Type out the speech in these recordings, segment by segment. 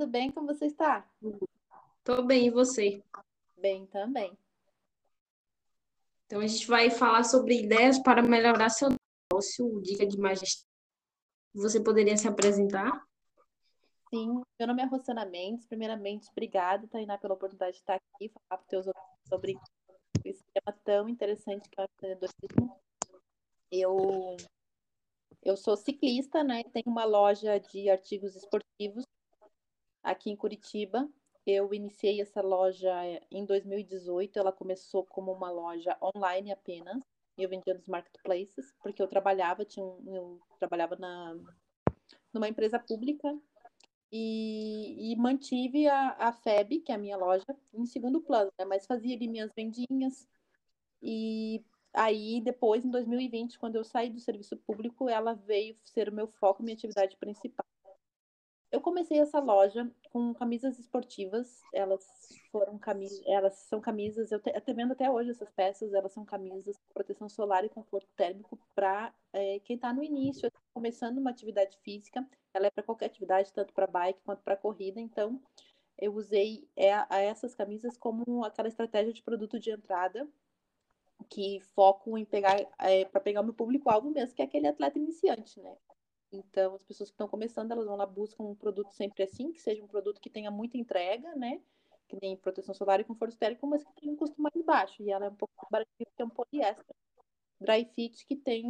tudo bem? Como você está? Tô bem, e você? Bem também. Então, a gente vai falar sobre ideias para melhorar seu negócio, dica de magistral. Você poderia se apresentar? Sim, meu nome é Rosana Mendes. Primeiramente, obrigada, Tainá, pela oportunidade de estar aqui e falar para os teus ouvintes sobre esse tema tão interessante que é o empreendedorismo. Eu, eu sou ciclista, né? Tenho uma loja de artigos esportivos aqui em Curitiba. Eu iniciei essa loja em 2018. Ela começou como uma loja online apenas. Eu vendia nos marketplaces, porque eu trabalhava, tinha um, eu trabalhava na, numa empresa pública e, e mantive a, a FEB, que é a minha loja, em segundo plano, né? Mas fazia ali minhas vendinhas. E aí, depois, em 2020, quando eu saí do serviço público, ela veio ser o meu foco, minha atividade principal. Eu comecei essa loja com camisas esportivas. Elas foram camisas, elas são camisas, eu até vendo até hoje essas peças, elas são camisas com proteção solar e conforto térmico para é, quem está no início, começando uma atividade física. Ela é para qualquer atividade, tanto para bike quanto para corrida. Então, eu usei é, essas camisas como aquela estratégia de produto de entrada que foco em pegar é, para pegar o meu público-alvo mesmo, que é aquele atleta iniciante, né? Então, as pessoas que estão começando, elas vão lá, buscam um produto sempre assim, que seja um produto que tenha muita entrega, né? Que tem proteção solar e conforto térmico, mas que tenha um custo mais baixo. E ela é um pouco mais baratinha porque é um poliéster. Dry fit que tem,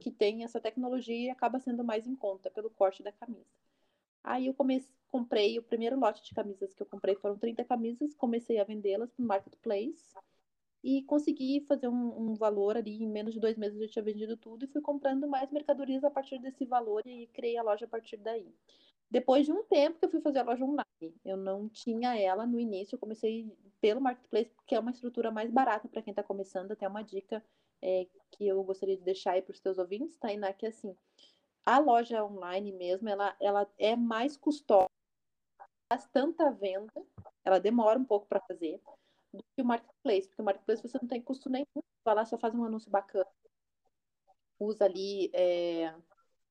que tem essa tecnologia e acaba sendo mais em conta pelo corte da camisa. Aí eu comecei, comprei o primeiro lote de camisas que eu comprei foram 30 camisas, comecei a vendê-las no marketplace e consegui fazer um, um, valor ali, em menos de dois meses eu tinha vendido tudo e fui comprando mais mercadorias a partir desse valor e criei a loja a partir daí. Depois de um tempo que eu fui fazer a loja online, eu não tinha ela no início, eu comecei pelo Marketplace, porque é uma estrutura mais barata para quem está começando, até uma dica é, que eu gostaria de deixar aí para os teus ouvintes, Tainá, que é assim, a loja online mesmo, ela, ela é mais custosa, faz tanta venda, ela demora um pouco para fazer, do que o marketplace, porque o marketplace você não tem custo nenhum, vai lá só faz um anúncio bacana, usa ali é,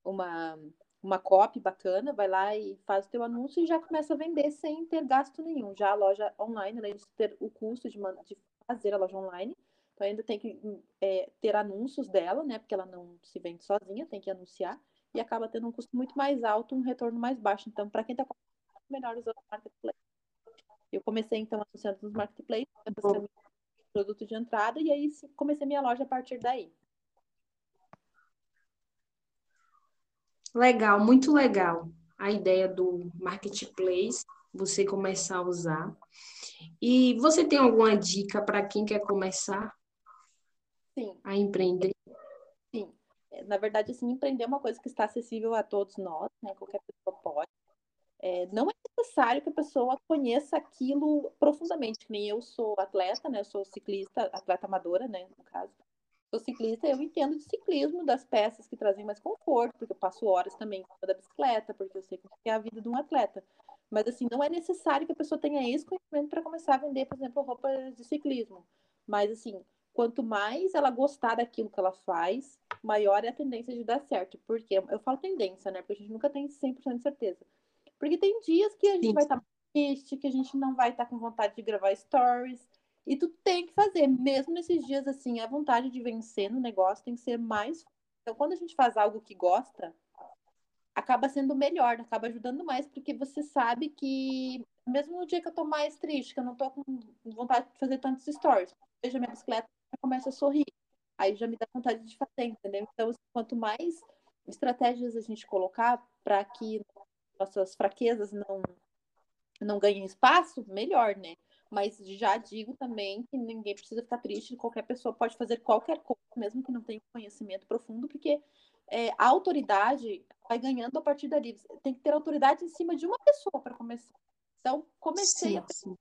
uma uma copy bacana, vai lá e faz o teu anúncio e já começa a vender sem ter gasto nenhum. Já a loja online, além de ter o custo de, de fazer a loja online, então ainda tem que é, ter anúncios dela, né? Porque ela não se vende sozinha, tem que anunciar e acaba tendo um custo muito mais alto, um retorno mais baixo. Então, para quem está começando, melhor usar o marketplace. Eu comecei, então, anunciando nos marketplaces, produto de entrada, e aí comecei minha loja a partir daí. Legal, muito legal a ideia do marketplace, você começar a usar. E você tem alguma dica para quem quer começar Sim. a empreender? Sim. Na verdade, assim, empreender é uma coisa que está acessível a todos nós, né? Qualquer pessoa pode. É, não é necessário que a pessoa conheça aquilo profundamente, que nem eu sou atleta, né? Eu sou ciclista, atleta amadora, né? No caso. Sou ciclista, eu entendo de ciclismo, das peças que trazem mais conforto, porque eu passo horas também da bicicleta, porque eu sei que é a vida de um atleta. Mas, assim, não é necessário que a pessoa tenha esse conhecimento para começar a vender, por exemplo, roupas de ciclismo. Mas, assim, quanto mais ela gostar daquilo que ela faz, maior é a tendência de dar certo. Porque eu falo tendência, né? Porque a gente nunca tem 100% de certeza. Porque tem dias que a gente Sim. vai estar tá triste, que a gente não vai estar tá com vontade de gravar stories. E tu tem que fazer, mesmo nesses dias assim, a vontade de vencer no negócio tem que ser mais. Então, quando a gente faz algo que gosta, acaba sendo melhor, acaba ajudando mais, porque você sabe que, mesmo no dia que eu tô mais triste, que eu não tô com vontade de fazer tantos stories, vejo a minha bicicleta e começo a sorrir. Aí já me dá vontade de fazer, entendeu? Então, assim, quanto mais estratégias a gente colocar para que nossas fraquezas não, não ganhem espaço, melhor, né? Mas já digo também que ninguém precisa ficar triste, qualquer pessoa pode fazer qualquer coisa, mesmo que não tenha conhecimento profundo, porque é, a autoridade vai ganhando a partir dali. Tem que ter autoridade em cima de uma pessoa para começar. Então, comecei sim, a. Sim.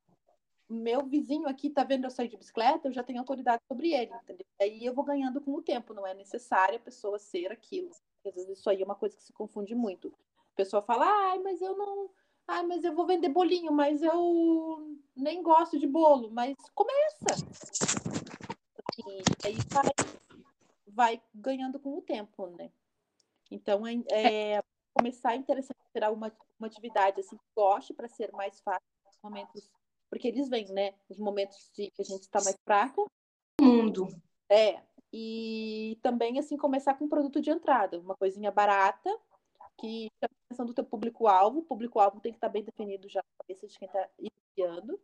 Meu vizinho aqui tá vendo eu sair de bicicleta, eu já tenho autoridade sobre ele, entendeu? Aí eu vou ganhando com o tempo, não é necessário a pessoa ser aquilo. Às vezes isso aí é uma coisa que se confunde muito. Pessoa fala, ai, mas eu não. Ai, mas eu vou vender bolinho, mas eu nem gosto de bolo. Mas começa. Assim, aí vai, vai ganhando com o tempo, né? Então, é, é, começar a interessar em ter alguma uma atividade assim que goste para ser mais fácil nos momentos, porque eles vêm, né? Os momentos de que a gente está mais fraca. Mundo. É. E também assim começar com um produto de entrada, uma coisinha barata que a atenção do teu público-alvo, o público-alvo tem que estar bem definido já na cabeça de quem está iniciando.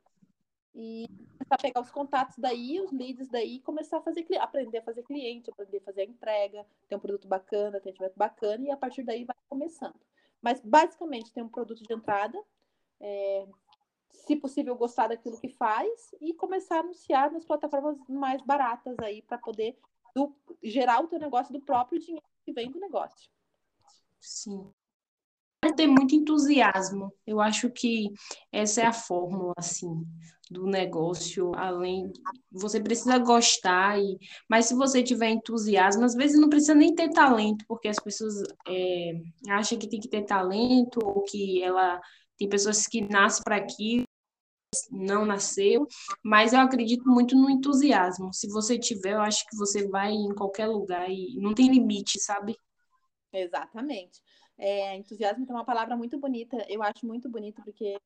E começar a pegar os contatos daí, os leads daí, começar a fazer aprender a fazer cliente, aprender a fazer a entrega, ter um produto bacana, atendimento bacana, e a partir daí vai começando. Mas basicamente tem um produto de entrada, é, se possível gostar daquilo que faz, e começar a anunciar nas plataformas mais baratas aí para poder do, gerar o teu negócio do próprio dinheiro que vem do negócio. Sim. Ter muito entusiasmo. Eu acho que essa é a fórmula, assim, do negócio. Além, você precisa gostar, e, mas se você tiver entusiasmo, às vezes não precisa nem ter talento, porque as pessoas é, acham que tem que ter talento, ou que ela tem pessoas que nascem para aquilo não nasceu, mas eu acredito muito no entusiasmo. Se você tiver, eu acho que você vai em qualquer lugar e não tem limite, sabe? Exatamente. É, entusiasmo é uma palavra muito bonita, eu acho muito bonita, porque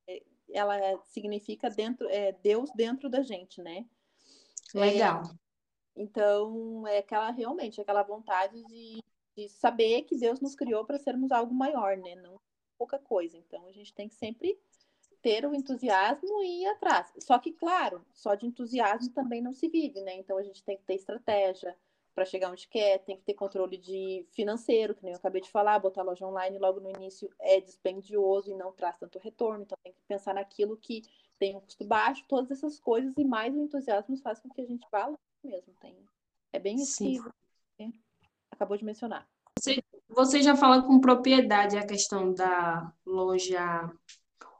ela significa dentro, é, Deus dentro da gente, né? Legal. É, então, é aquela realmente, aquela vontade de, de saber que Deus nos criou para sermos algo maior, né? Não pouca coisa. Então, a gente tem que sempre ter o entusiasmo e ir atrás. Só que, claro, só de entusiasmo também não se vive, né? Então, a gente tem que ter estratégia, para chegar onde quer, tem que ter controle de financeiro, que nem eu acabei de falar, botar loja online logo no início é dispendioso e não traz tanto retorno, então tem que pensar naquilo que tem um custo baixo, todas essas coisas e mais o entusiasmo faz com que a gente vá lá mesmo, tem é bem isso que acabou de mencionar. Você, você já fala com propriedade a questão da loja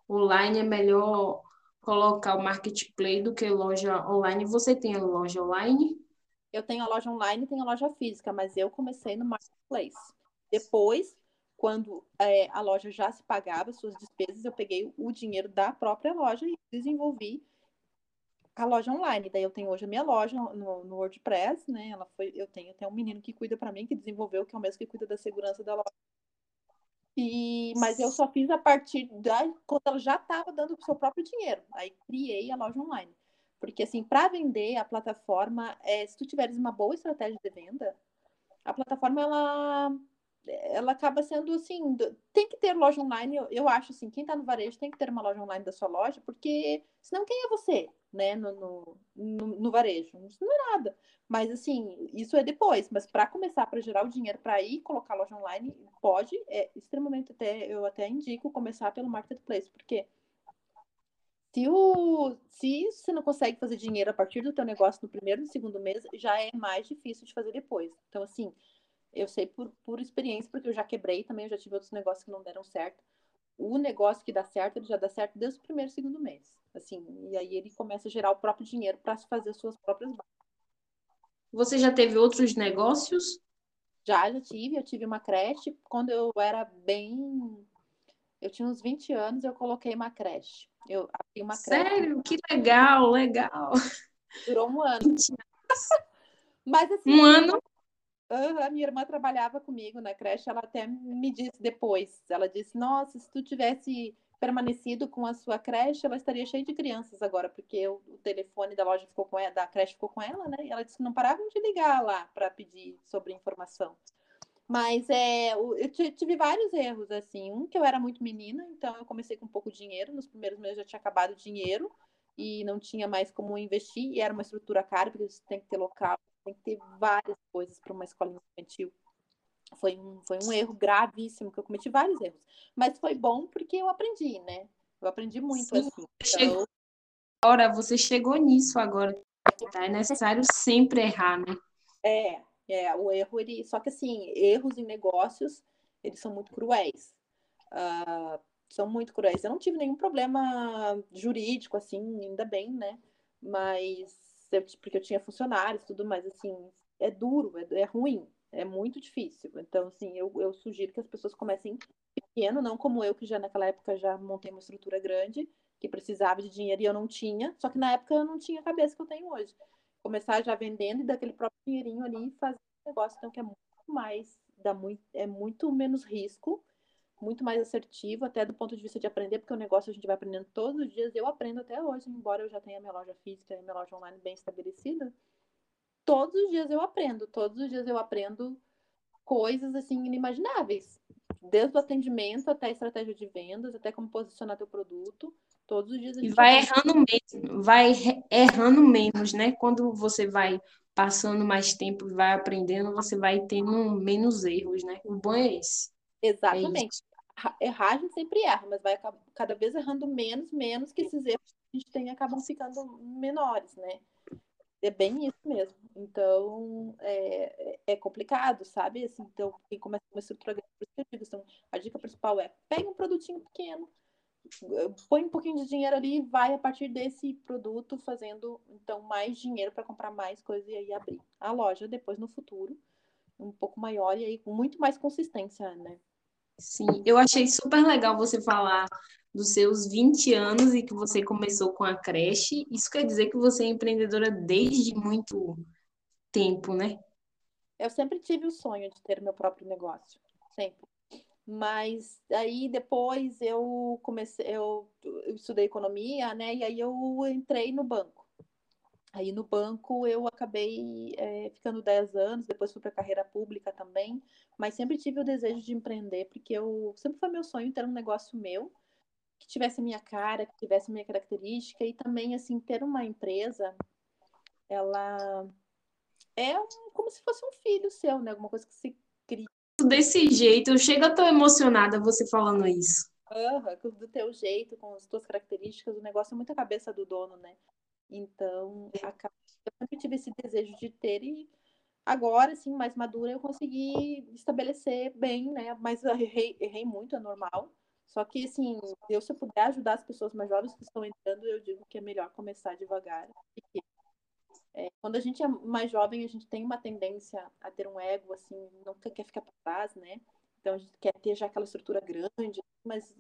online, é melhor colocar o marketplace do que loja online. Você tem a loja online? Eu tenho a loja online e tenho a loja física, mas eu comecei no marketplace. Depois, quando é, a loja já se pagava suas despesas, eu peguei o dinheiro da própria loja e desenvolvi a loja online. Daí eu tenho hoje a minha loja no, no WordPress, né? Ela foi, eu tenho até um menino que cuida para mim, que desenvolveu, que é o mesmo que cuida da segurança da loja. E, mas eu só fiz a partir da quando ela já estava dando o seu próprio dinheiro. Aí criei a loja online. Porque, assim, para vender a plataforma, é, se tu tiveres uma boa estratégia de venda, a plataforma, ela, ela acaba sendo, assim, tem que ter loja online. Eu, eu acho, assim, quem está no varejo tem que ter uma loja online da sua loja, porque senão quem é você, né, no, no, no, no varejo? Isso não é nada. Mas, assim, isso é depois. Mas para começar, para gerar o dinheiro para ir colocar loja online, pode, é extremamente até, eu até indico começar pelo marketplace, porque se, o, se você não consegue fazer dinheiro a partir do teu negócio no primeiro e segundo mês, já é mais difícil de fazer depois. Então, assim, eu sei por, por experiência, porque eu já quebrei também, eu já tive outros negócios que não deram certo. O negócio que dá certo, ele já dá certo desde o primeiro e segundo mês. Assim, e aí ele começa a gerar o próprio dinheiro para fazer as suas próprias bases. Você já teve outros negócios? Já, já tive. Eu tive uma creche. Quando eu era bem. Eu tinha uns 20 anos, eu coloquei uma creche. Eu abri uma creche. Sério? Que legal, legal. Durou um ano. Mas assim. Um ano? A minha irmã trabalhava comigo na creche, ela até me disse depois. Ela disse: Nossa, se tu tivesse permanecido com a sua creche, ela estaria cheia de crianças agora, porque o, o telefone da loja ficou com ela, da creche ficou com ela, né? E ela disse que não paravam de ligar lá para pedir sobre informação. Mas é, eu tive vários erros, assim. Um que eu era muito menina, então eu comecei com pouco dinheiro. Nos primeiros meses já tinha acabado o dinheiro e não tinha mais como investir. E era uma estrutura cara, porque você tem que ter local, tem que ter várias coisas para uma escola infantil. Foi um, foi um erro gravíssimo, que eu cometi vários erros. Mas foi bom porque eu aprendi, né? Eu aprendi muito Sim, assim. Então... Agora, você chegou nisso agora. Tá? É necessário sempre errar, né? É, é, o erro, ele. Só que assim, erros em negócios, eles são muito cruéis. Uh, são muito cruéis. Eu não tive nenhum problema jurídico, assim, ainda bem, né? Mas eu, porque eu tinha funcionários, tudo mais, assim, é duro, é, é ruim, é muito difícil. Então, assim, eu, eu sugiro que as pessoas comecem pequeno, não como eu, que já naquela época já montei uma estrutura grande, que precisava de dinheiro e eu não tinha, só que na época eu não tinha a cabeça que eu tenho hoje começar já vendendo e daquele próprio dinheirinho ali fazer um negócio então que é muito mais dá muito é muito menos risco muito mais assertivo, até do ponto de vista de aprender, porque o negócio a gente vai aprendendo todos os dias. Eu aprendo até hoje, embora eu já tenha minha loja física e minha loja online bem estabelecida. Todos os dias eu aprendo, todos os dias eu aprendo coisas assim inimagináveis. Desde o atendimento até a estratégia de vendas, até como posicionar teu produto. Todos os dias a gente E vai errando menos, vai errando menos, né? Quando você vai passando mais tempo e vai aprendendo, você vai tendo menos erros, né? O bom é esse. Exatamente. É errar a gente sempre erra, mas vai cada vez errando menos, menos que esses erros que a gente tem acabam ficando menores, né? É bem isso mesmo. Então, é, é complicado, sabe? Assim, então, quem começa uma estrutura digo, então, a dica principal é pega um produtinho pequeno, põe um pouquinho de dinheiro ali e vai a partir desse produto fazendo então mais dinheiro para comprar mais coisas e aí abrir a loja depois no futuro um pouco maior e aí com muito mais consistência, né? Sim, eu achei super legal você falar dos seus 20 anos e que você começou com a creche. Isso quer dizer que você é empreendedora desde muito tempo, né? Eu sempre tive o sonho de ter meu próprio negócio, sempre. Mas aí depois eu comecei, eu, eu estudei economia, né? E aí eu entrei no banco. Aí no banco eu acabei é, ficando 10 anos, depois fui para carreira pública também, mas sempre tive o desejo de empreender, porque eu sempre foi meu sonho ter um negócio meu, que tivesse a minha cara, que tivesse a minha característica, e também assim, ter uma empresa, ela é como se fosse um filho seu, né? Alguma coisa que se cria desse jeito. Eu chego tão emocionada você falando isso. Uhum, do teu jeito, com as tuas características, o negócio é muito a cabeça do dono, né? Então, a, eu sempre tive esse desejo de ter e agora, assim, mais madura, eu consegui estabelecer bem, né? Mas errei, errei muito, é normal. Só que, assim, eu, se eu puder ajudar as pessoas mais jovens que estão entrando, eu digo que é melhor começar devagar. Porque é, quando a gente é mais jovem, a gente tem uma tendência a ter um ego, assim, não quer ficar para trás, né? Então a gente quer ter já aquela estrutura grande, mas,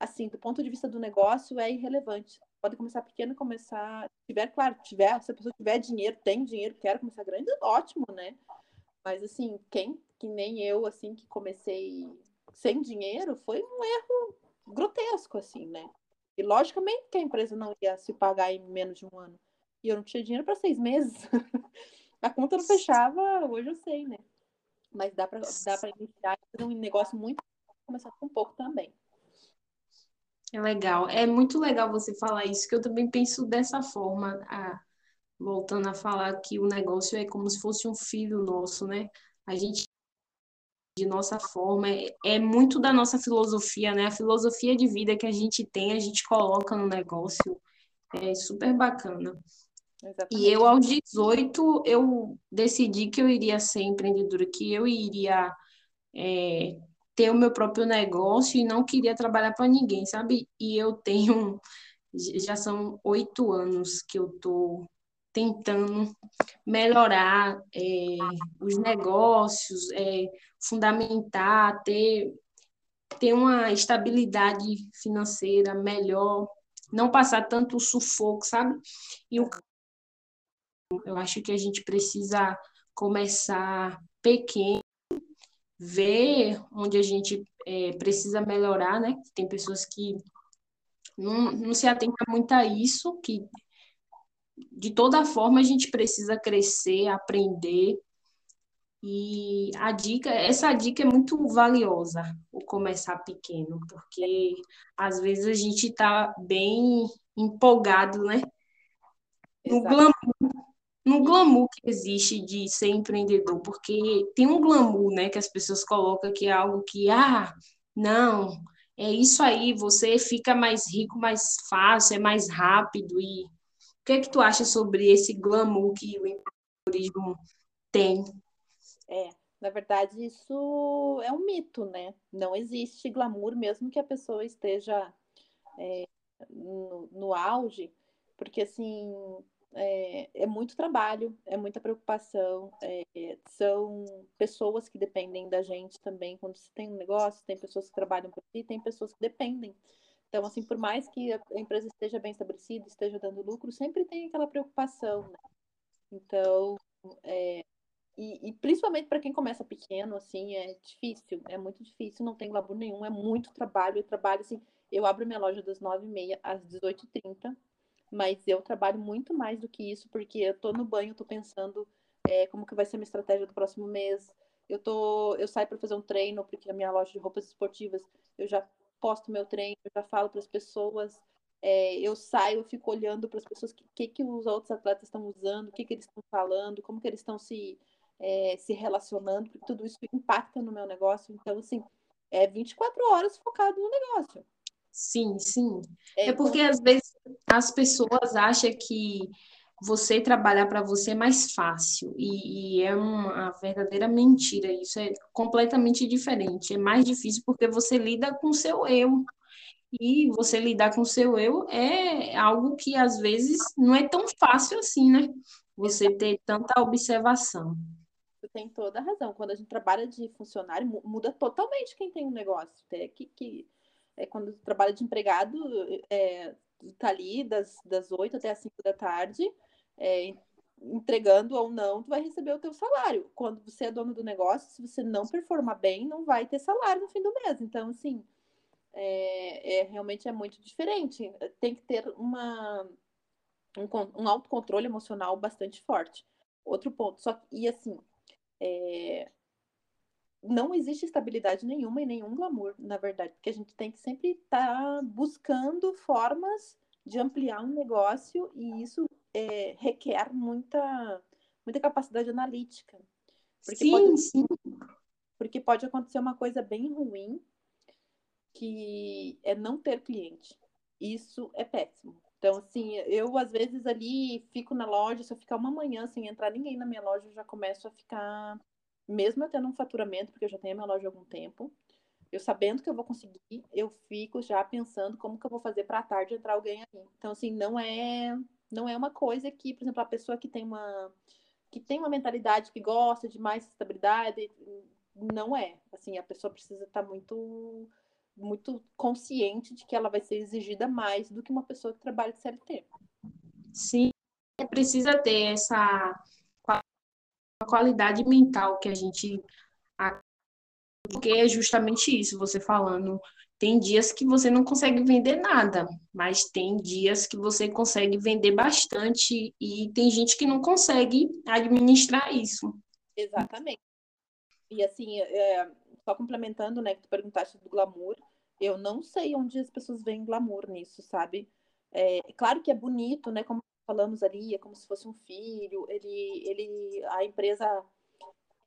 assim, do ponto de vista do negócio, é irrelevante. Pode começar pequeno, começar. Tiver, claro, tiver, se a pessoa tiver dinheiro, tem dinheiro, quer começar grande, ótimo, né? Mas, assim, quem, que nem eu, assim, que comecei sem dinheiro, foi um erro grotesco, assim, né? E logicamente que a empresa não ia se pagar em menos de um ano e eu não tinha dinheiro para seis meses. a conta não fechava, hoje eu sei, né? Mas dá para dá iniciar um negócio muito começar com pouco também. É legal, é muito legal você falar isso, que eu também penso dessa forma, a, voltando a falar que o negócio é como se fosse um filho nosso, né? A gente de nossa forma, é, é muito da nossa filosofia, né? A filosofia de vida que a gente tem, a gente coloca no negócio. É super bacana. Exatamente. E eu, aos 18, eu decidi que eu iria ser empreendedora, que eu iria é, ter o meu próprio negócio e não queria trabalhar para ninguém, sabe? E eu tenho, já são oito anos que eu estou tentando melhorar é, os negócios, é, fundamentar, ter, ter uma estabilidade financeira melhor, não passar tanto sufoco, sabe? E o eu acho que a gente precisa começar pequeno, ver onde a gente é, precisa melhorar, né? Tem pessoas que não, não se atentam muito a isso, que de toda forma a gente precisa crescer, aprender. E a dica, essa dica é muito valiosa, o começar pequeno, porque às vezes a gente está bem empolgado, né? No glamour no glamour que existe de ser empreendedor, porque tem um glamour, né, que as pessoas colocam que é algo que, ah, não, é isso aí, você fica mais rico mais fácil, é mais rápido e o que é que tu acha sobre esse glamour que o empreendedorismo tem? É, na verdade, isso é um mito, né? Não existe glamour, mesmo que a pessoa esteja é, no, no auge, porque assim, é, é, muito trabalho, é muita preocupação, é, são pessoas que dependem da gente também. Quando você tem um negócio, tem pessoas que trabalham por si, tem pessoas que dependem. Então, assim, por mais que a empresa esteja bem estabelecida, esteja dando lucro, sempre tem aquela preocupação, né? Então, é, e, e principalmente para quem começa pequeno, assim, é difícil, é muito difícil, não tem glamour nenhum, é muito trabalho. Eu trabalho assim, eu abro minha loja das 9h30 às 18h30, mas eu trabalho muito mais do que isso, porque eu tô no banho, tô pensando é, como que vai ser a minha estratégia do próximo mês. Eu tô, eu saio para fazer um treino, porque a minha loja de roupas esportivas, eu já posto meu treino, eu já falo para as pessoas, é, eu saio, eu fico olhando para as pessoas o que, que, que os outros atletas estão usando, o que, que eles estão falando, como que eles estão se, é, se relacionando, porque tudo isso impacta no meu negócio. Então, assim, é 24 horas focado no negócio. Sim, sim. É, é porque às vezes as pessoas acham que você trabalhar para você é mais fácil e, e, é uma verdadeira mentira. Isso é completamente diferente. É mais difícil porque você lida com o seu eu. E você lidar com o seu eu é algo que às vezes não é tão fácil assim, né? Você ter tanta observação. Tem toda a razão. Quando a gente trabalha de funcionário, muda totalmente quem tem um negócio. Até que, que é, quando trabalha de empregado, é, tá ali das, das 8 até as 5 da tarde, é, entregando ou não, tu vai receber o teu salário. Quando você é dono do negócio, se você não performar bem, não vai ter salário no fim do mês. Então, assim, é, é realmente é muito diferente. Tem que ter uma, um, um autocontrole emocional bastante forte. Outro ponto, só e assim, é, não existe estabilidade nenhuma e nenhum glamour, na verdade, porque a gente tem que sempre estar tá buscando formas de ampliar um negócio e isso é, requer muita, muita capacidade analítica. Porque sim, pode, sim. Porque pode acontecer uma coisa bem ruim, que é não ter cliente. Isso é péssimo. Então, assim, eu às vezes ali fico na loja, se eu ficar uma manhã sem entrar ninguém na minha loja, eu já começo a ficar mesmo eu tendo um faturamento, porque eu já tenho a minha loja há algum tempo, eu sabendo que eu vou conseguir, eu fico já pensando como que eu vou fazer para tarde entrar alguém ali. Então, assim, não é não é uma coisa que, por exemplo, a pessoa que tem uma que tem uma mentalidade que gosta de mais estabilidade, não é. Assim, a pessoa precisa estar tá muito muito consciente de que ela vai ser exigida mais do que uma pessoa que trabalha de CLT. Sim, precisa ter essa qualidade mental que a gente. Porque é justamente isso, você falando. Tem dias que você não consegue vender nada, mas tem dias que você consegue vender bastante e tem gente que não consegue administrar isso. Exatamente. E assim, é, só complementando, né, que tu perguntaste do glamour, eu não sei onde as pessoas veem glamour nisso, sabe? É, claro que é bonito, né, como falamos ali, é como se fosse um filho, ele, ele, a empresa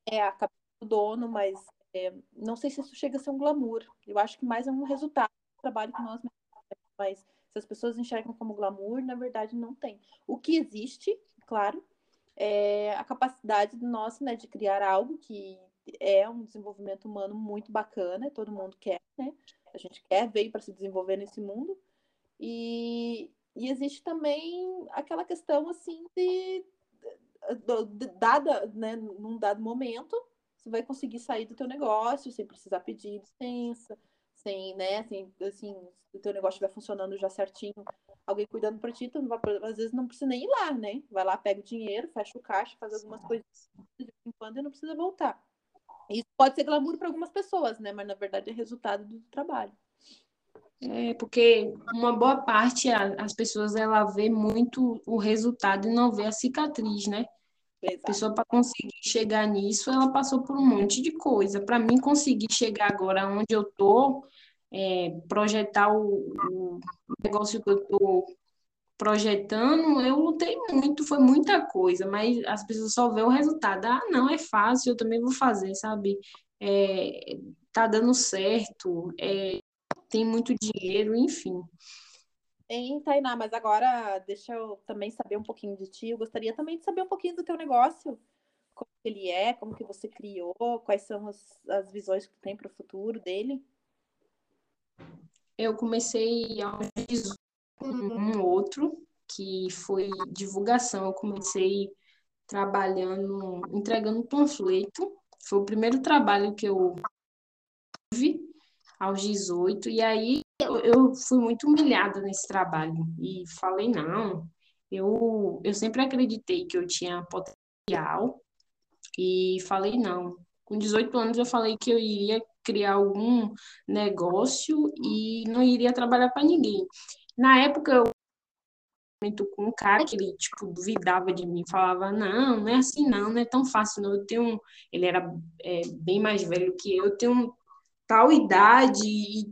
é a cabeça do dono, mas é, não sei se isso chega a ser um glamour. Eu acho que mais é um resultado do trabalho que nós mas se as pessoas enxergam como glamour, na verdade não tem. O que existe, claro, é a capacidade nossa, né, de criar algo que é um desenvolvimento humano muito bacana, todo mundo quer, né? A gente quer, veio para se desenvolver nesse mundo. E, e existe também aquela questão assim de, de, de, dada, né, num dado momento, você vai conseguir sair do teu negócio sem precisar pedir licença, sem, né, sem, assim, se o teu negócio estiver funcionando já certinho, alguém cuidando para ti, tu não vai, às vezes não precisa nem ir lá, né? Vai lá, pega o dinheiro, fecha o caixa, faz algumas coisas de vez em quando e não precisa voltar. Isso pode ser glamour para algumas pessoas, né? Mas na verdade é resultado do trabalho. É, porque uma boa parte, as pessoas, ela vê muito o resultado e não vê a cicatriz, né? Exato. A pessoa, para conseguir chegar nisso, ela passou por um monte de coisa. Para mim, conseguir chegar agora onde eu tô, é, projetar o, o, negócio que eu tô projetando, eu lutei muito, foi muita coisa, mas as pessoas só vê o resultado. Ah, não, é fácil, eu também vou fazer, sabe? É, tá dando certo, é, tem muito dinheiro, enfim. Hein, Tainá, mas agora deixa eu também saber um pouquinho de ti. Eu gostaria também de saber um pouquinho do teu negócio, como ele é, como que você criou, quais são as, as visões que tu tem para o futuro dele. Eu comecei a um outro, que foi divulgação. Eu comecei trabalhando, entregando panfleto. Foi o primeiro trabalho que eu tive aos 18, e aí eu, eu fui muito humilhada nesse trabalho, e falei, não, eu, eu sempre acreditei que eu tinha potencial, E falei não. Com 18 anos eu falei que eu iria criar algum negócio e não iria trabalhar para ninguém. Na época eu com um cara que ele tipo duvidava de mim, falava não, não é assim não, não é tão fácil não. Eu tenho, ele era é, bem mais velho que eu, eu tenho tal idade e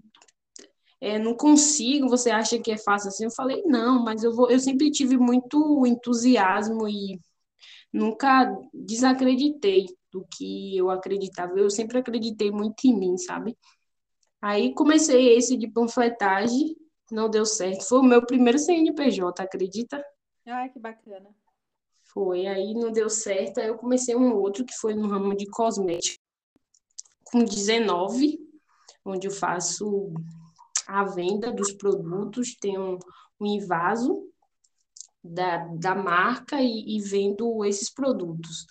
é, não consigo, você acha que é fácil assim? Eu falei, não, mas eu, vou, eu sempre tive muito entusiasmo e nunca desacreditei do que eu acreditava. Eu sempre acreditei muito em mim, sabe? Aí comecei esse de panfletagem, não deu certo. Foi o meu primeiro CNPJ, acredita? Ai, que bacana. Foi, aí não deu certo. Aí eu comecei um outro que foi no ramo de cosmético, com 19, onde eu faço a venda dos produtos, tem um, um invaso da, da marca e, e vendo esses produtos.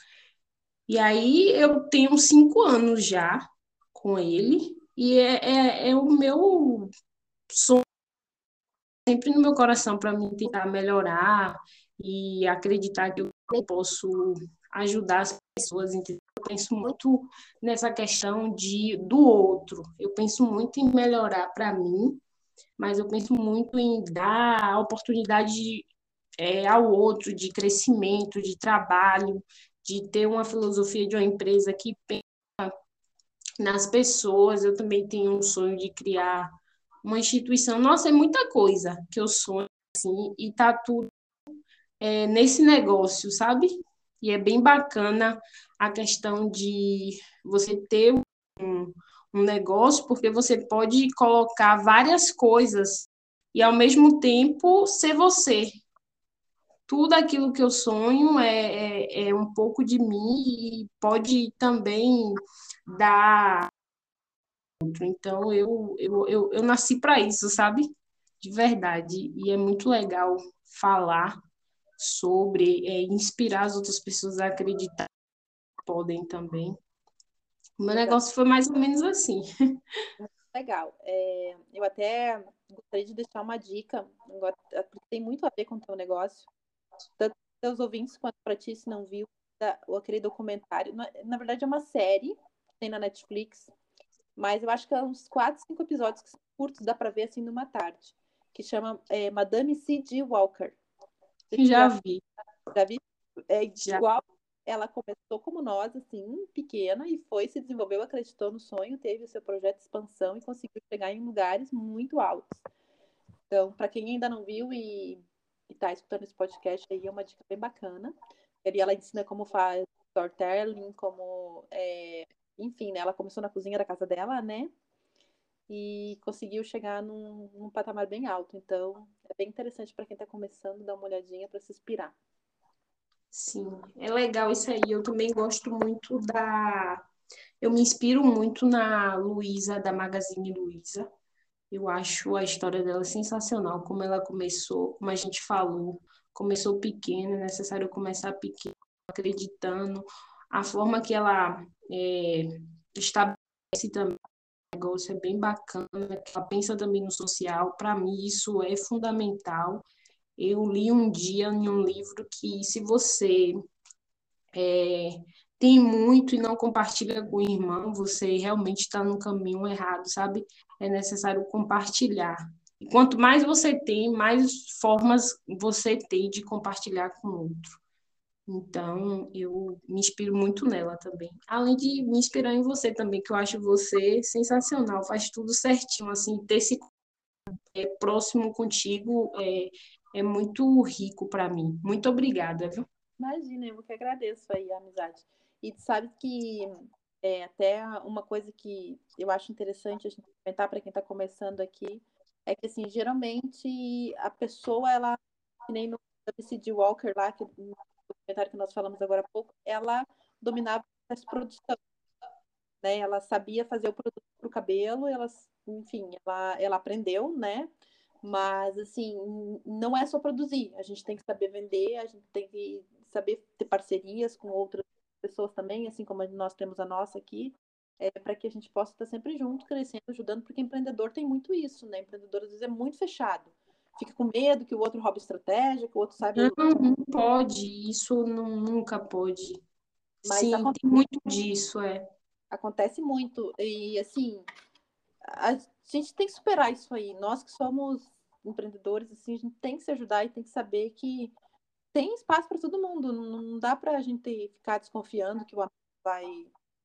E aí eu tenho cinco anos já com ele, e é, é, é o meu sonho sempre no meu coração para mim tentar melhorar e acreditar que eu posso ajudar as pessoas. Eu penso muito nessa questão de do outro. Eu penso muito em melhorar para mim, mas eu penso muito em dar a oportunidade é, ao outro de crescimento, de trabalho, de ter uma filosofia de uma empresa que pensa nas pessoas. Eu também tenho um sonho de criar uma instituição. Nossa, é muita coisa que eu sonho assim, e tá tudo é, nesse negócio, sabe? E é bem bacana a questão de você ter um, um negócio, porque você pode colocar várias coisas e ao mesmo tempo ser você. Tudo aquilo que eu sonho é, é, é um pouco de mim e pode também dar outro. Então eu, eu, eu, eu nasci para isso, sabe? De verdade. E é muito legal falar sobre, é, inspirar as outras pessoas a acreditar que podem tambem. O meu negócio foi mais ou menos assim. Legal. É, eu até gostaria de deixar uma dica, tem muito a ver com o teu negócio, tanto para os ouvintes quanto para ti, se não viu, aquele documentário. Na, na, verdade, é uma série, tem na Netflix, mas eu acho que é uns quatro, cinco episódios que são curtos, dá para ver assim numa tarde, que chama é, Madame C.G. Walker. Já, já vi. Já vi? É já. igual ela começou como nós, assim, pequena, e foi, se desenvolveu, acreditou no sonho, teve o seu projeto de expansão e conseguiu chegar em lugares muito altos. Então, para quem ainda não viu e está escutando esse podcast aí, é uma dica bem bacana. Ela ensina como faz storytelling, como. É... Enfim, né? Ela começou na cozinha da casa dela, né? E conseguiu chegar num, num patamar bem alto. Então, é bem interessante para quem está começando, dar uma olhadinha para se inspirar. Sim, é legal isso aí. Eu também gosto muito da. Eu me inspiro muito na Luísa, da Magazine Luiza. Eu acho a história dela sensacional, como ela começou, como a gente falou, começou pequena, é necessário começar pequeno, acreditando. A forma que ela é, estabelece também o negócio é bem bacana, ela pensa também no social. Para mim, isso é fundamental. Eu li um dia em um livro que se você é, tem muito e não compartilha com o irmão, você realmente está no caminho errado, sabe? É necessário compartilhar. E quanto mais você tem, mais formas você tem de compartilhar com o outro. Então, eu me inspiro muito nela também. Além de me inspirar em você também, que eu acho você sensacional, faz tudo certinho, assim, ter esse é, próximo contigo é, é muito rico para mim. Muito obrigada, viu? Imagina, eu que agradeço aí a amizade. E sabe que é, até uma coisa que eu acho interessante a gente comentar para quem está começando aqui é que assim geralmente a pessoa ela que nem no C.D. Walker lá que documentário que nós falamos agora há pouco ela dominava a produção né ela sabia fazer o produto para o cabelo ela enfim ela ela aprendeu né mas, assim, não é só produzir. A gente tem que saber vender, a gente tem que saber ter parcerias com outras pessoas também, assim como nós temos a nossa aqui, é, para que a gente possa estar sempre junto, crescendo, ajudando, porque empreendedor tem muito isso, né? Empreendedor às vezes é muito fechado. Fica com medo que o outro roube estratégia, que o outro saiba. Não, não pode, isso não, nunca pode. Mas Sim, acontece... tem muito disso, é. Acontece muito. E, assim, a gente tem que superar isso aí. Nós que somos empreendedores, assim, a gente tem que se ajudar e tem que saber que tem espaço para todo mundo. Não dá para a gente ficar desconfiando que o amigo vai.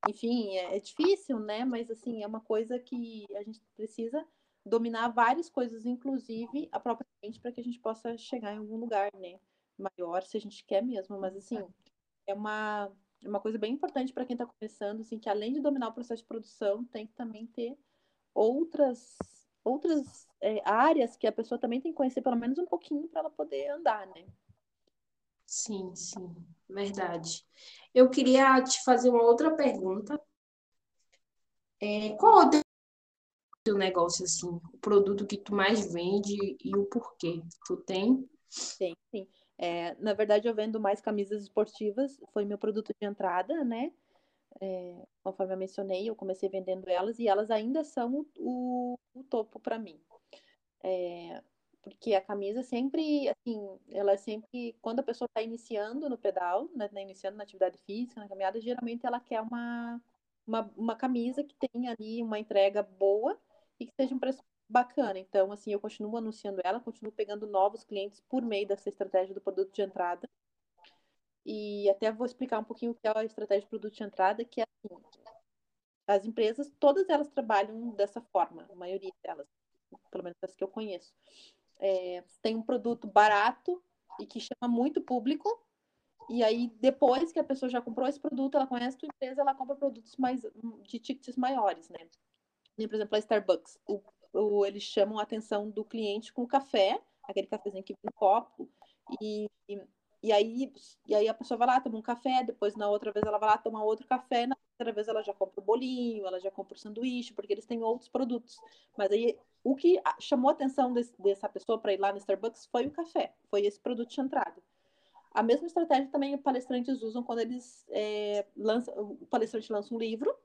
Enfim, é, é, difícil, né? Mas, assim, é uma coisa que a gente precisa dominar várias coisas, inclusive a própria mente, para que a gente possa chegar em algum lugar, né? Maior, se a gente quer mesmo. Mas, assim, é uma, é uma coisa bem importante para quem está começando, assim, que além de dominar o processo de produção, tem que também ter outras outras é, áreas que a pessoa também tem que conhecer pelo menos um pouquinho para ela poder andar, né? Sim, sim, verdade. Eu queria te fazer uma outra pergunta. É, qual é teu negócio, assim, o produto que tu mais vende e o porquê? Tu tem? Sim, sim. É, na verdade, eu vendo mais camisas esportivas, foi meu produto de entrada, né? é, conforme eu mencionei, eu comecei vendendo elas e elas ainda são o, o topo para mim. É, porque a camisa sempre, assim, ela é sempre, quando a pessoa está iniciando no pedal, né, né, iniciando na atividade física, na caminhada, geralmente ela quer uma, uma, uma camisa que tenha ali uma entrega boa e que seja um preço bacana. Então, assim, eu continuo anunciando ela, continuo pegando novos clientes por meio dessa estratégia do produto de entrada. E até vou explicar um pouquinho o que é a estratégia de produto de entrada, que é assim, as empresas, todas elas trabalham dessa forma, a maioria delas, pelo menos as que eu conheço. É, tem um produto barato e que chama muito público, e aí depois que a pessoa já comprou esse produto, ela conhece a tua empresa, ela compra produtos mais de tickets maiores, né? Por exemplo, a Starbucks, o, o, eles chamam a atenção do cliente com o café, aquele cafezinho que vem no copo, e, e aí, e aí a pessoa vai lá, toma um café, depois na outra vez ela vai lá tomar outro café, na terceira vez ela já compra o bolinho, ela já compra o sanduíche, porque eles têm outros produtos. Mas aí o que chamou a atenção desse, dessa pessoa para ir lá no Starbucks foi o café, foi esse produto de entrada. A mesma estratégia também palestrantes usam quando eles é, lançam, o palestrante lança um livro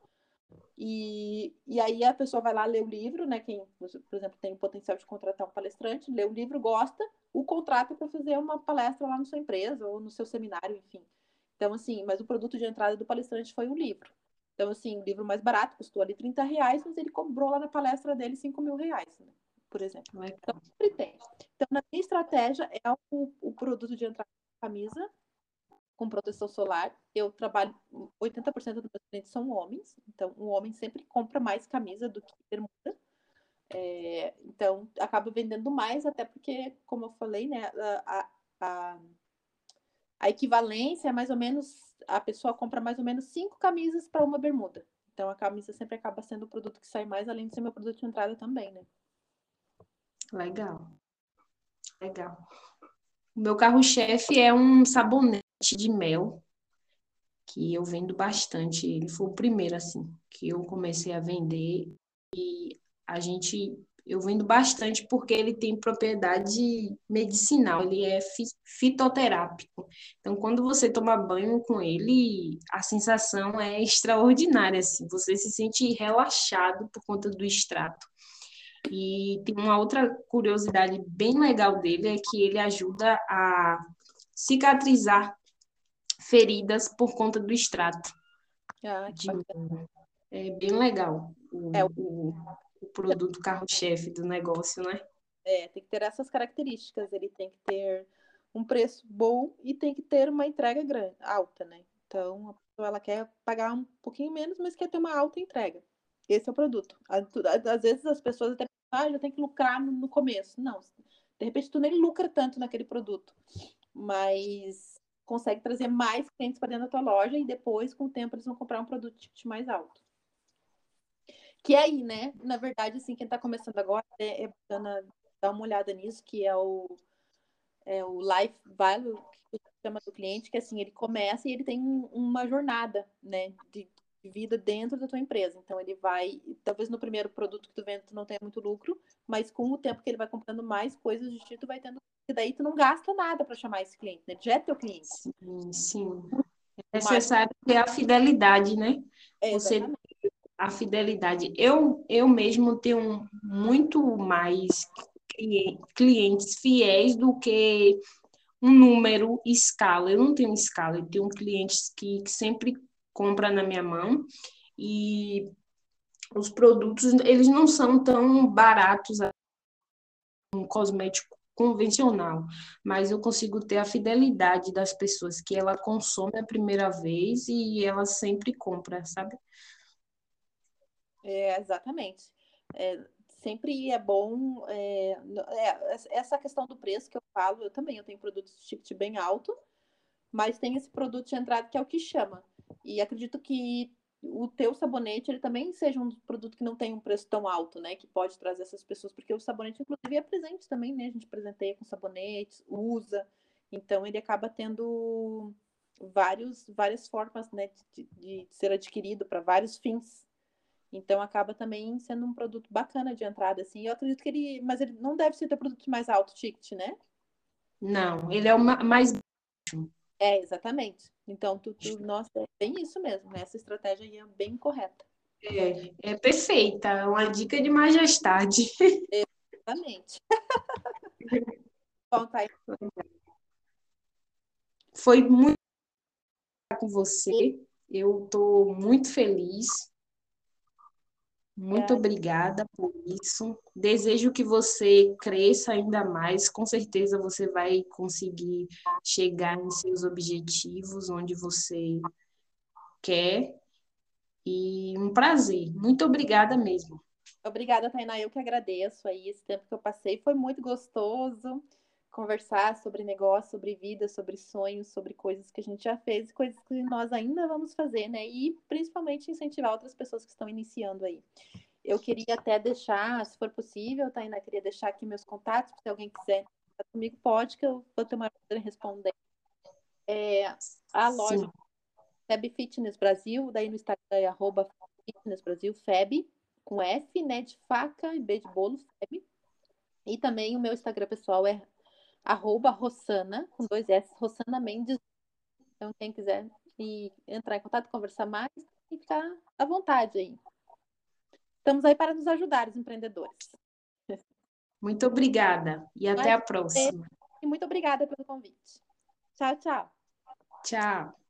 e, e aí a pessoa vai lá ler o livro, né? Quem, por exemplo, tem o potencial de contratar um palestrante, lê o livro, gosta, o contrata para fazer uma palestra lá na sua empresa ou no seu seminário, enfim. Então, assim, mas o produto de entrada do palestrante foi o livro. Então, assim, o livro mais barato custou ali 30 reais, mas ele cobrou lá na palestra dele 5 mil reais, né? por exemplo. Então, sempre tem. Então, na minha estratégia, é o, o produto de entrada da camisa, com proteção solar. Eu trabalho, 80% dos meus clientes são homens, então um homem sempre compra mais camisa do que bermuda. É, então, acaba vendendo mais, até porque, como eu falei, né, a, a, a equivalência é mais ou menos, a pessoa compra mais ou menos cinco camisas para uma bermuda. Então, a camisa sempre acaba sendo o produto que sai mais, além de ser meu produto de entrada também, né? Legal. Legal. O meu carro-chefe é um sabonete de mel, que eu vendo bastante. Ele foi o primeiro, assim, que eu comecei a vender. E a gente, eu vendo bastante porque ele tem propriedade medicinal, ele é fitoterápico. Então, quando você toma banho com ele, a sensação é extraordinária, assim. Você se sente relaxado por conta do extrato. E tem uma outra curiosidade bem legal dele, é que ele ajuda a cicatrizar feridas por conta do extrato. Ah, de... É bem legal o, é, o, o produto carro-chefe do negócio, né? É, tem que ter essas características. Ele tem que ter um preço bom e tem que ter uma entrega grande, alta, né? Então, a pessoa ela quer pagar um pouquinho menos, mas quer ter uma alta entrega. Esse é o produto. Às vezes as pessoas até pensam, ah, já tem que lucrar no começo. Não, de repente tu nem lucra tanto naquele produto. Mas consegue trazer mais clientes para dentro da tua loja e depois, com o tempo, eles vão comprar um produto de mais alto. Que é aí, né? Na verdade, assim, quem está começando agora é, é bacana dar uma olhada nisso, que é o, é o life value que chama do cliente, que assim, ele começa e ele tem uma jornada, né, de vida dentro da tua empresa. Então ele vai, talvez no primeiro produto que tu vende tu não tenha muito lucro, mas com o tempo que ele vai comprando mais coisas de ti, tu vai tendo e daí tu não gasta nada para chamar esse cliente, né? Já é teu cliente. Sim, sim. É necessário ter a fidelidade, né? É, Você a fidelidade. Eu eu mesmo tenho muito mais clientes fiéis do que um número, escala. Eu não tenho escala, eu tenho clientes que, que sempre compram na minha mão e os produtos, eles não são tão baratos um cosmético convencional, mas eu consigo ter a fidelidade das pessoas que ela consome a primeira vez e ela sempre compra, sabe? É, exatamente. É, sempre é bom. É, é, essa questão do preço que eu falo, eu também eu tenho produtos de ticket bem alto, mas tem esse produto de entrada que é o que chama. E acredito que o teu sabonete ele também seja um produto que não tem um preço tão alto, né? Que pode trazer essas pessoas, porque o sabonete, inclusive, é presente também, né? A gente presenteia com sabonetes, usa. Então ele acaba tendo vários, várias formas né, de, de ser adquirido para vários fins. Então acaba também sendo um produto bacana de entrada, assim. Eu acredito que ele. Mas ele não deve ser o produto mais alto ticket, né? Não, ele é o mais É, exatamente. Então, tu, tu, nossa, é bem isso mesmo. Né? Essa estratégia aí é bem correta. É, é perfeita. É uma dica de majestade. Exatamente. Bom, tá. Foi muito com você. Eu estou muito feliz muito obrigada por isso. Desejo que você cresça ainda mais. Com certeza você vai conseguir chegar em seus objetivos, onde você quer. E um prazer. Muito obrigada mesmo. Obrigada, Tainá. Eu que agradeço aí esse tempo que eu passei. Foi muito gostoso conversar sobre negócio, sobre vida, sobre sonhos, sobre coisas que a gente já fez e coisas que nós ainda vamos fazer, né? E principalmente incentivar outras pessoas que estão iniciando aí. Eu queria até deixar, se for possível, Tainá, queria deixar aqui meus contatos, se alguém quiser comigo, pode, que eu vou ter uma em responder. É, a loja Feb Fitness Brasil, daí no Instagram é arroba Fitness Brasil, Feb, com F, né, de faca e B de bolo, Feb. E também o meu Instagram pessoal é arroba Rossana, com dois S, Rossana Mendes. Então, quem quiser e entrar em contato, conversar mais, e ficar à vontade aí. Estamos aí para nos ajudar, os empreendedores. Muito obrigada e até a próxima. E muito obrigada pelo convite. Tchau, tchau. Tchau.